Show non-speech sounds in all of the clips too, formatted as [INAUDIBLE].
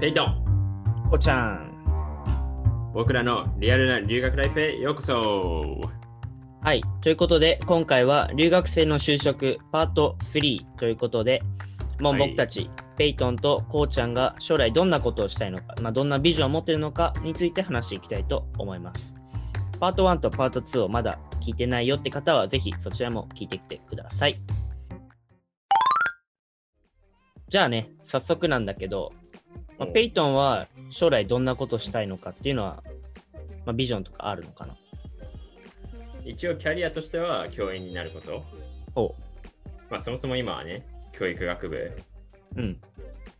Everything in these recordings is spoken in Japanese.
ペイトンこうちゃん。僕らのリアルな留学ライフへようこそはい。ということで、今回は留学生の就職パート3ということで、もうはい僕たち、ペイトンとこうちゃんが将来どんなことをしたいのか、まあ、どんなビジョンを持っているのかについて話していきたいと思います。パート1とパート2をまだ聞いてないよって方は、ぜひそちらも聞いてきてください。じゃあね、早速なんだけど、まあ、おペイトンは将来どんなことしたいのかっていうのは、まあ、ビジョンとかあるのかな？一応キャリアとしては教員になること。おまあそもそも今はね、教育学部うん。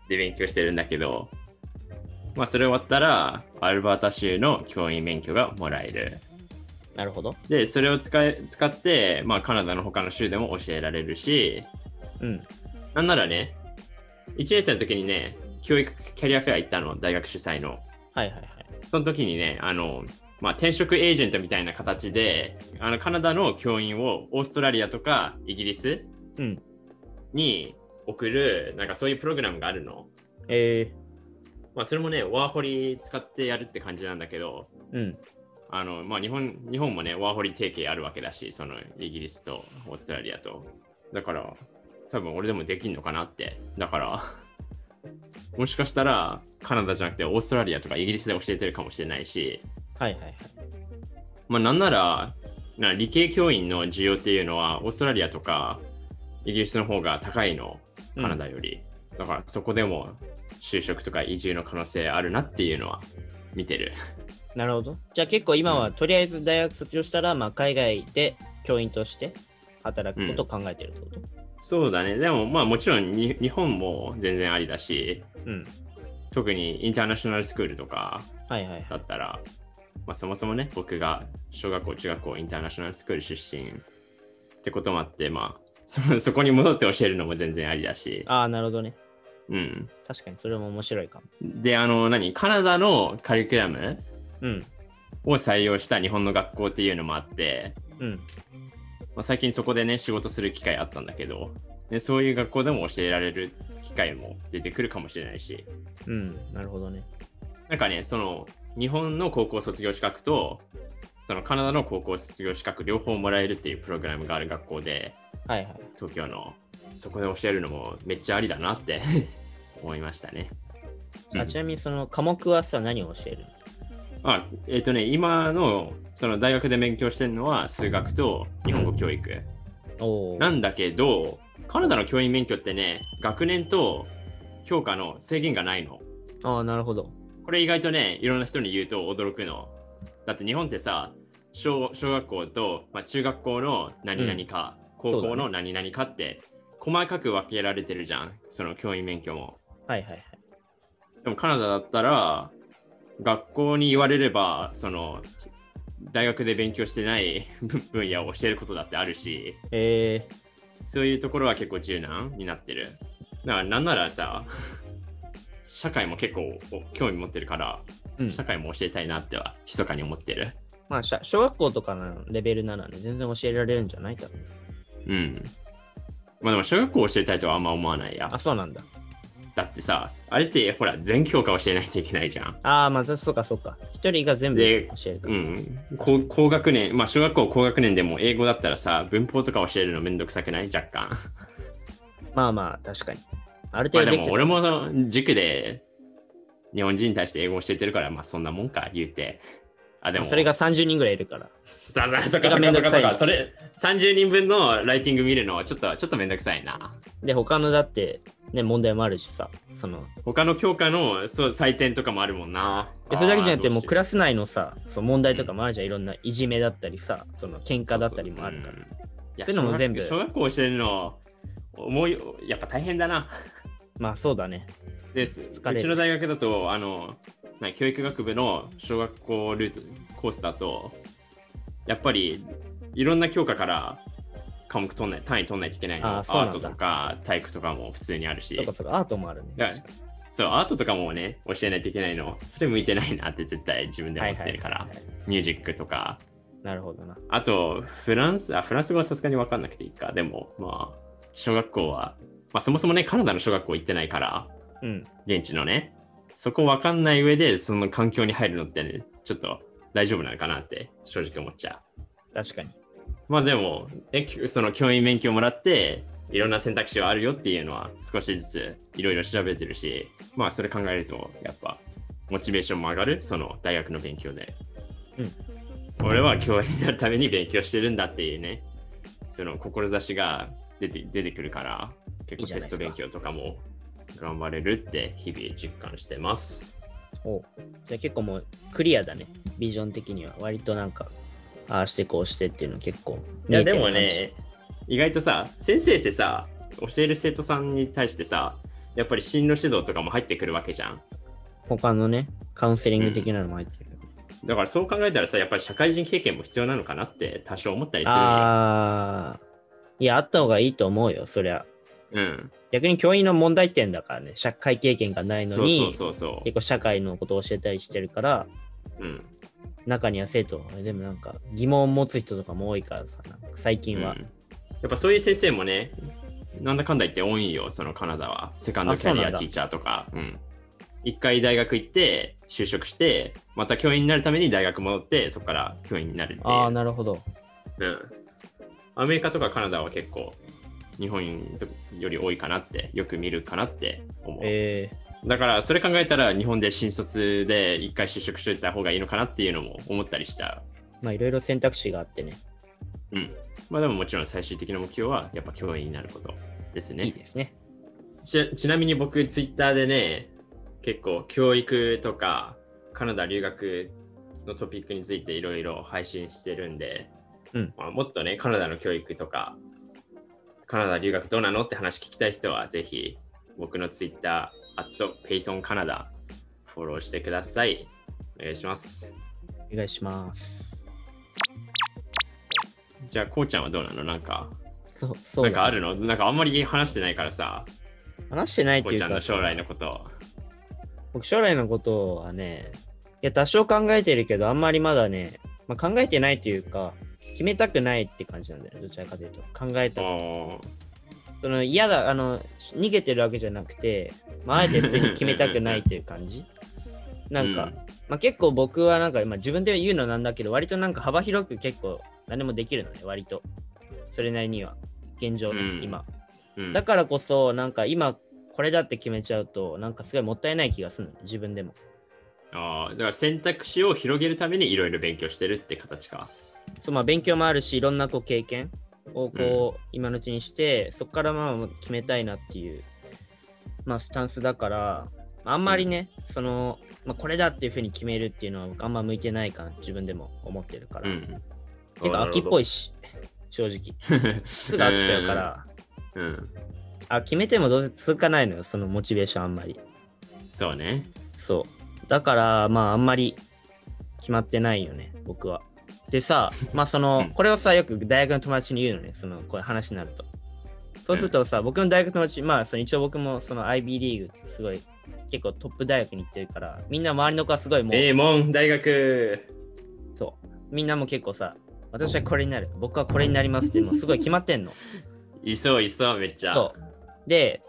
で勉強してるんだけど、まあそれ終わったらアルバータ州の教員免許がもらえる。なるほど。で、それを使い使って、まあカナダの他の州でも教えられるし、うん。なんならね、1年生の時にね、教育キャリアフェア行ったの、大学主催の。はいはいはい。その時にね、あの、まあ、転職エージェントみたいな形で、あのカナダの教員をオーストラリアとかイギリスうん。に送る、なんかそういうプログラムがあるの。えまあ、それもね、ワーホリ使ってやるって感じなんだけど、ー、うん。あの、まあ、日本、日本もね、ワーホリ提携あるわけだし、そのイギリスとオーストラリアと。だから、多分俺でもできんのかなって。だから、もしかしたらカナダじゃなくてオーストラリアとかイギリスで教えてるかもしれないし、はいはいはい。まあ、なんなら、な理系教員の需要っていうのは、オーストラリアとかイギリスの方が高いの、カナダより。だから、そこでも就職とか移住の可能性あるなっていうのは見てる。なるほど。じゃあ結構今はとりあえず大学卒業したら、まあ、海外で教員として働くことを考えてるってこと、そうだね。でも、まあ、もちろんに日本も全然ありだし、うん、特にインターナショナルスクールとかはいはいはい。だったら、まあ、そもそもね、僕が小学校、中学校、インターナショナルスクール出身ってこともあって、まあ、そそこに戻って教えるのも全然ありだし、ああ、なるほどね。うん。確かにそれも面白いかも。で、あの、何カナダのカリキュラムうん。を採用した日本の学校っていうのもあって、うん。まあ、最近そこでね、仕事する機会あったんだけど、でそういう学校でも教えられる機会も出てくるかもしれないし、うん。なるほどね。なんかね、その、日本の高校卒業資格と、そのカナダの高校卒業資格両方もらえるっていうプログラムがある学校で、はいはい。東京の、そこで教えるのもめっちゃありだなって [LAUGHS] 思いましたね。あちなみにその科目はさ、何を教えるあ、えっ、とね、今のその大学で勉強してるのは数学と日本語教育。なんだけど、カナダの教員免許ってね、学年と教科の制限がないの。ああ、なるほど。これ意外とね、いろんな人に言うと驚くの。だって日本ってさ、小小学校と、まあ、中学校の何々か、高校の何々かって、細かく分けられてるじゃん、その教員免許も。はいはいはい。でもカナダだったら、学校に言われれば、その、大学で勉強してない [LAUGHS] 分野を教えることだってあるし、えそういうところは結構柔軟になってる。だからなんならさ、社会も結構お興味持ってるから、ー、うん。社会も教えたいなっては密かに思ってる。まあ、小学校とかのレベルならね、全然教えられるんじゃない？多分。うん。まあでも小学校教えたいとはあんま思わないやあ、。そうなんだ。だってさ、あれってほら全教科教えないといけないじゃん。ああ、まあ、そうかそうか。一人が全部で教えるかう。ん。高高学年、まあ小学校高学年でも英語だったらさ、文法とか教えるのめんどくさくない？若干。まあまあ、確かに。あるまあで程度できてるも俺もその塾で日本人に対して英語教えてるから、まあそんなもんか言うて。あ、でも、それが30人ぐらいいるから。さあさあ、そっかそっかそっかそっか。それ、30人分のライティング見るのちょっと、ちょっとめんどくさいな。で、他のだって、ね、問題もあるしさ、その、他の教科のそう採点とかもあるもんな。でそれだけじゃなくて、もうクララス内のさ、その問題とかもあるじゃん、いろんないじめだったりさ、その喧嘩だったりもあるから。そういうのも全部小学校教えるの、思い、やっぱ大変だな。[LAUGHS] まあそうだね。です。うちの大学だと、あの、な教育学部の小学校ルートコースだと、やっぱりいろんな教科から科目取んない、単位取んないといけないの。アあートとか体育とかも普通にあるし。そうかそうか、アートもあるね。そう、アートとかもね、教えないといけないの。それ向いてないなって絶対自分で思ってるから。ミュージックとか。なるほどな。あと、フランス、あ、フランス語はさすがに分かんなくていいか。でも、まあ、小学校は、まあそもそもね、カナダの小学校行ってないから、うん。現地のね。そこわかんない上でその環境に入るのってね、ちょっと大丈夫なのかなって正直思っちゃう。確かに。まあでも、えその教員免許をもらって、いろんな選択肢はあるよっていうのは少しずついろいろ調べてるし、まあそれ考えると、やっぱモチベーションも上がる、その大学の勉強で。うん俺は教員になるために勉強してるんだっていうね、その志が出て出てくるから、結構テスト勉強とかも頑張れるって日々実感してます。おじゃあ結構もうクリアだね。ビジョン的には。割となんか、ああしてこうしてっていうの結構いやでもね、意外とさ、先生ってさ、教える生徒さんに対してさ、やっぱり進路指導とかも入ってくるわけじゃん。他のね、カウンセリング的なのも入ってる。だからそう考えたらさ、やっぱり社会人経験も必要なのかなって多少思ったりする。ああ、いや、あった方がいいと思うよ、そりゃ。うん。逆に教員の問題点だからね、社会経験がないのに、そうそうそうそ結構社会のことを教えたりしてるから、う。うん。中には生徒、でもなんか疑問を持つ人とかも多いからさ、最近は。うんやっぱそういう先生もね、なんだかんだ言って多いよ、そのカナダは。セカンドキャリアティーチャーとか。うん。一回大学行って、就職して、また教員になるために大学戻って、そこから教員になる。ああ、なるほど。うん。アメリカとかカナダは結構、日本より多いかなって、よく見るかなって思う。えだから、それ考えたら、日本で新卒で一回就職しといた方がいいのかなっていうのも思ったりしちゃー、まあいろいろ選択肢があってね、う。うん。まあでももちろん最終的な目標は、やっぱ教員になることですね。いいですね。ちちなみに僕、ツイッターでね、結構教育とかカナダ留学のトピックについていろいろ配信してるんで、うんまあ、もっとね、カナダの教育とか、カナダ留学どうなのって話聞きたい人は、ぜひ僕のツイッター、ペイトンカナダ、フォローしてください。お願いします。お願いします。じゃあ、こうちゃんはどうなの？なんか、そう、そうだなんかあるの？なんかあんまり話してないからさ、話してないっこうちゃんていうか、の将来のこと。僕将来のことはね、いや、多少考えてるけど、あんまりまだね、まあ、考えてないというか、決めたくないって感じなんだよね、どちらかというと。考えたその嫌だ、あの、逃げてるわけじゃなくて、まあ、あえて別に決めたくないという感じ。[LAUGHS] なんか、うんまあ、結構僕はなんか、まあ、自分で言うのなんだけど、割となんか幅広く結構何でもできるのね、割と。それなりには、現状ね、うん今。うんだからこそ、なんか今、これだって決めちゃうと、なんかすごいもったいない気がするの、自分でも。ああ、だから選択肢を広げるためにいろいろ勉強してるって形か。そうまあ、勉強もあるし、いろんなこう経験をこう、今のうちにして、そこからまあ決めたいなっていう、まあ、スタンスだから、あんまりね、その、まあ、これだっていうふうに決めるっていうのはあんま向いてないかな、自分でも思ってるから。うん。結構秋っぽい。いし、正直。[LAUGHS] すぐ飽きちゃうから、うん。あ、決めてもどうせ続かないのよ、そのモチベーションあんまり。そうね。そう。だから、まあ、あんまり決まってないよね、僕は。でさ、まあ、その、うんこれをさ、よく大学の友達に言うのね、その、こういう話になると。そうするとさ、僕の大学の友達、まあ、その一応僕もその IB リーグってすごい、結構トップ大学に行ってるから、みんな周りの子はすごいもう、名門大学。そう。みんなも結構さ、私はこれになる、僕はこれになりますって、もうすごい決まってんの。[LAUGHS] いそういそう、めっちゃ。そう。で、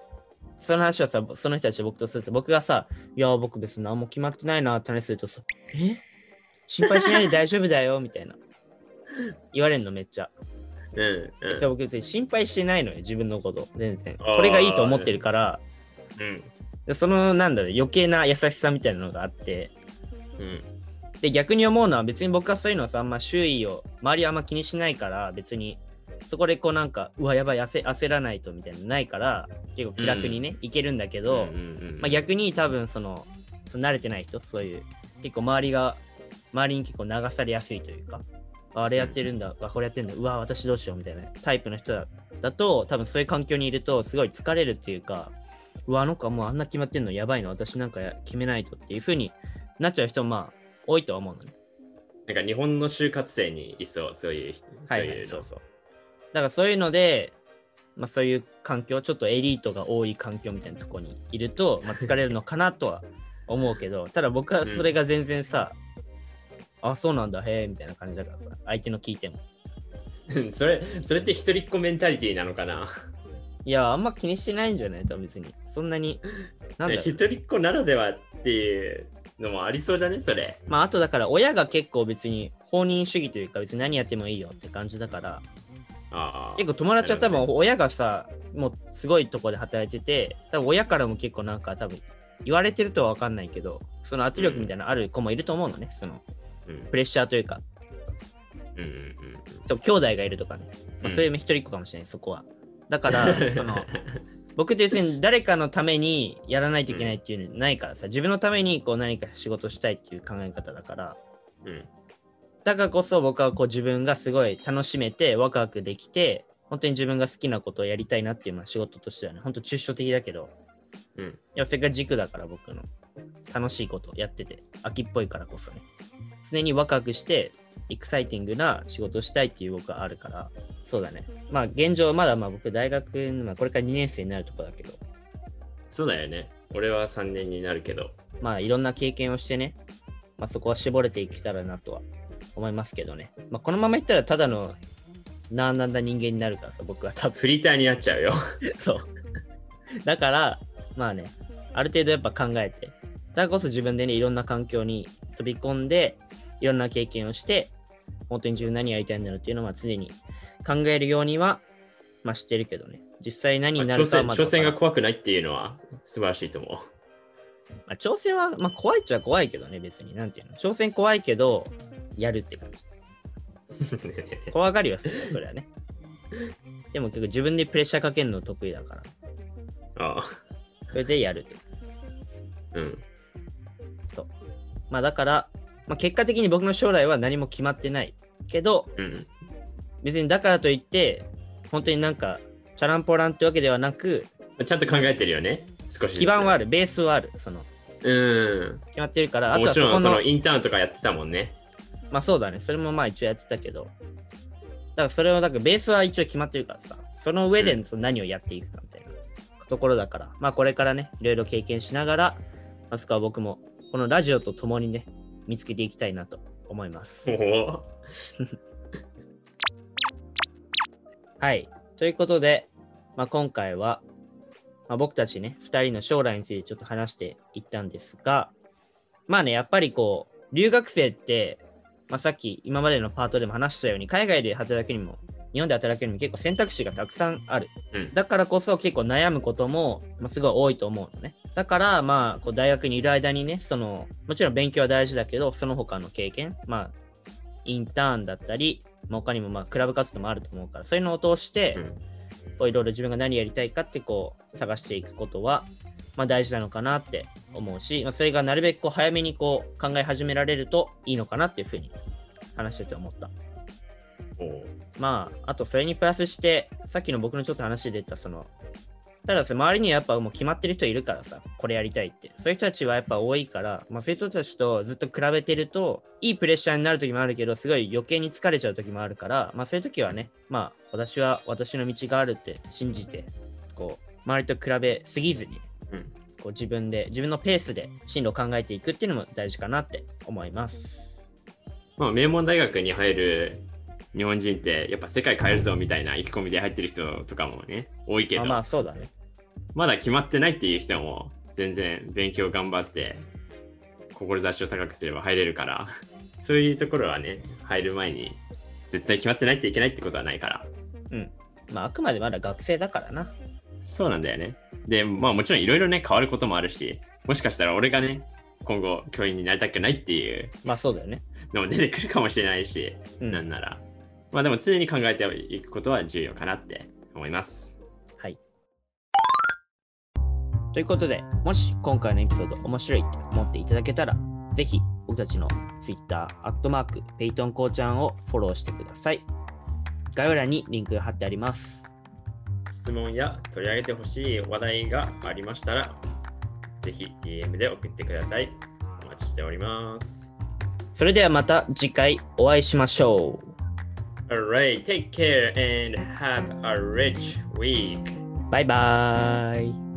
その話はさ、その人たちと僕とすると、僕がさ、いや、僕別に何も決まってないなって話するとさ、え？心配しないで大丈夫だよみたいな。言われるのめっちゃ。うんうで僕別に心配してないのよ、自分のこと。全然。これがいいと思ってるから、ん。うん。でその、なんだろう、余計な優しさみたいなのがあって、うん。で、逆に思うのは別に僕はそういうのはさ、あんま周囲を、周りはあんま気にしないから、別に、そこでこうなんか、うわ、やばい、焦焦らないとみたいなのないから、結構気楽にね、いけるんだけど、うんうんうんまあ、逆に多分その慣れてない人そういう結構周りが周りに結構流されやすいというかああれやってるんだ、あこれやってるんだうわ私どうしようみたいなタイプの人だだと多分そういう環境にいるとすごい疲れるっていうかうわあの子はもうあんな決まってんのやばいの私なんかや決めないとっていう風になっちゃう人もまあ多いとは思うのね。なんか日本の就活生にいそう、そういう人。はい、そういうの。はいそうそう。だからそういうのでまあ、そういう環境、ちょっとエリートが多い環境みたいなところにいると、まあ、疲れるのかなとは思うけど、ただ僕はそれが全然さ、あ、そうなんだ、へえ、みたいな感じだからさ、相手の聞いても。それ、それって一人っ子メンタリティなのかな？いや、あんま気にしてないんじゃない？多分別に。そんなに。なんだろう一人っ子ならではっていうのもありそうじゃね？それ。まあ、あとだから親が結構別に放任主義というか別に何やってもいいよって感じだから、ああ。結構友達は多分親がさ、もうすごいとこで働いてて、多分親からも結構なんか多分言われてるとは分かんないけど、その圧力みたいなのある子もいると思うのね、そのうんプレッシャーというか、うんうんうん兄弟がいるとかね、まあ、うん。そういう一人っ子かもしれない、そこは。だから、[LAUGHS] その僕って別に誰かのためにやらないといけないっていうのないからさ、自分のためにこう何か仕事したいっていう考え方だから、うん。だからこそ僕はこう自分がすごい楽しめてワクワクできて、本当に自分が好きなことをやりたいなっていうのは仕事としてはね、本当抽象的だけど、うん。いや、それが軸だから僕の楽しいことをやってて、秋っぽいからこそね、常にワクワクして、エクサイティングな仕事をしたいっていう僕はあるから、そうだね。まあ現状まだまあ僕大学の、まあ、これから2年生になるとこだけど、そうだよね。俺は3年になるけど。まあいろんな経験をしてね、まあそこは絞れていけたらなとは思いますけどね。まあこのままいったらただのなあなんだ人間になるからさ、僕は多分。フリーターになっちゃうよ。[LAUGHS] そう。だから、まあね、ある程度やっぱ考えて、だからこそ自分でね、いろんな環境に飛び込んで、いろんな経験をして、本当に自分何やりたいんだろうっていうのは常に考えるようには、まあしてるけどね。実際何にな挑るかはまだ戦挑戦が怖くないっていうのは素晴らしいと思まあ、挑戦は、まあ、怖いっちゃ怖いけどね、別に。なんていうの？挑戦怖いけど、やるって感じ。う。[LAUGHS] 怖がりはするよ、それはね。でも結構自分でプレッシャーかけるの得意だから、ああ。それでやるって。うん。まあだから、まあ、結果的に僕の将来は何も決まってないけど、うん。別にだからといって、本当になんか、チャランポランってわけではなく、ちゃんと考えてるよね。少し。基盤はある、ベースはある、その、うん。決まってるから、あともちろんはそこの、そのインターンとかやってたもんね。まあそうだね、それもまあ一応やってたけど、だからそれを、だからベースは一応決まってるからさ、その上でその何をやっていくかみたいなところだから、まあこれからね、いろいろ経験しながら、あそこは僕も、このラジオと共にね、見つけていきたいなと思います。[LAUGHS] はい。ということで、まあ、今回は、まあ、僕たちね、2人の将来についてちょっと話していったんですが、まあね、やっぱりこう、留学生って、まあ、さっき今までのパートでも話したように、海外で働くにも、日本で働くにも結構選択肢がたくさんある。うんだからこそ結構悩むことも、まあ、すごい多いと思うのね。だから、まあ、こう大学にいる間にね、その、もちろん勉強は大事だけど、その他の経験、まあ、インターンだったり、まあ、他にもまあクラブ活動もあると思うから、そういうのを通して、うんこういろいろ自分が何やりたいかってこう探していくことは、まあ、大事なのかなって思うし、まあ、それがなるべくこう早めにこう考え始められるといいのかなっていうふうに話してて思った。まあ、あとそれにプラスして、さっきの僕のちょっと話で出た、その、たださ、周りにはやっぱもう決まってる人いるからさ、これやりたいって。そういう人たちはやっぱ多いから、まあそういう人たちとずっと比べてると、いいプレッシャーになる時もあるけど、すごい余計に疲れちゃう時もあるから、まあそういう時はね、まあ私は私の道があるって信じて、こう、周りと比べすぎずに、うんこう自分で、自分のペースで進路を考えていくっていうのも大事かなって思います。まあ、名門大学に入る日本人ってやっぱ世界変えるぞみたいな意気込みで入ってる人とかもね多いけど、まあまあそうだね。まだ決まってないっていう人も全然勉強頑張って志を高くすれば入れるから [LAUGHS] そういうところはね入る前に絶対決まってないといけないってことはないからまああくまでまだ学生だからな。そうなんだよねでまあもちろんいろいろね変わることもあるしもしかしたら俺がね今後教員になりたくないっていうまあそうだよね。のも出てくるかもしれないし、うんなんならまあでも常に考えていくことは重要かなって思いますはい。ということで、もし今回のエピソード面白いと思っていただけたら、ぜひ僕たちの Twitter、アットマーク、ペイトンコーちゃんをフォローしてください。概要欄にリンクが貼ってあります。質問や取り上げてほしい話題がありましたら、ぜひ DM で送ってください。お待ちしております。それではまた次回お会いしましょ Alright, take care and have a rich week. う。バイバーイ。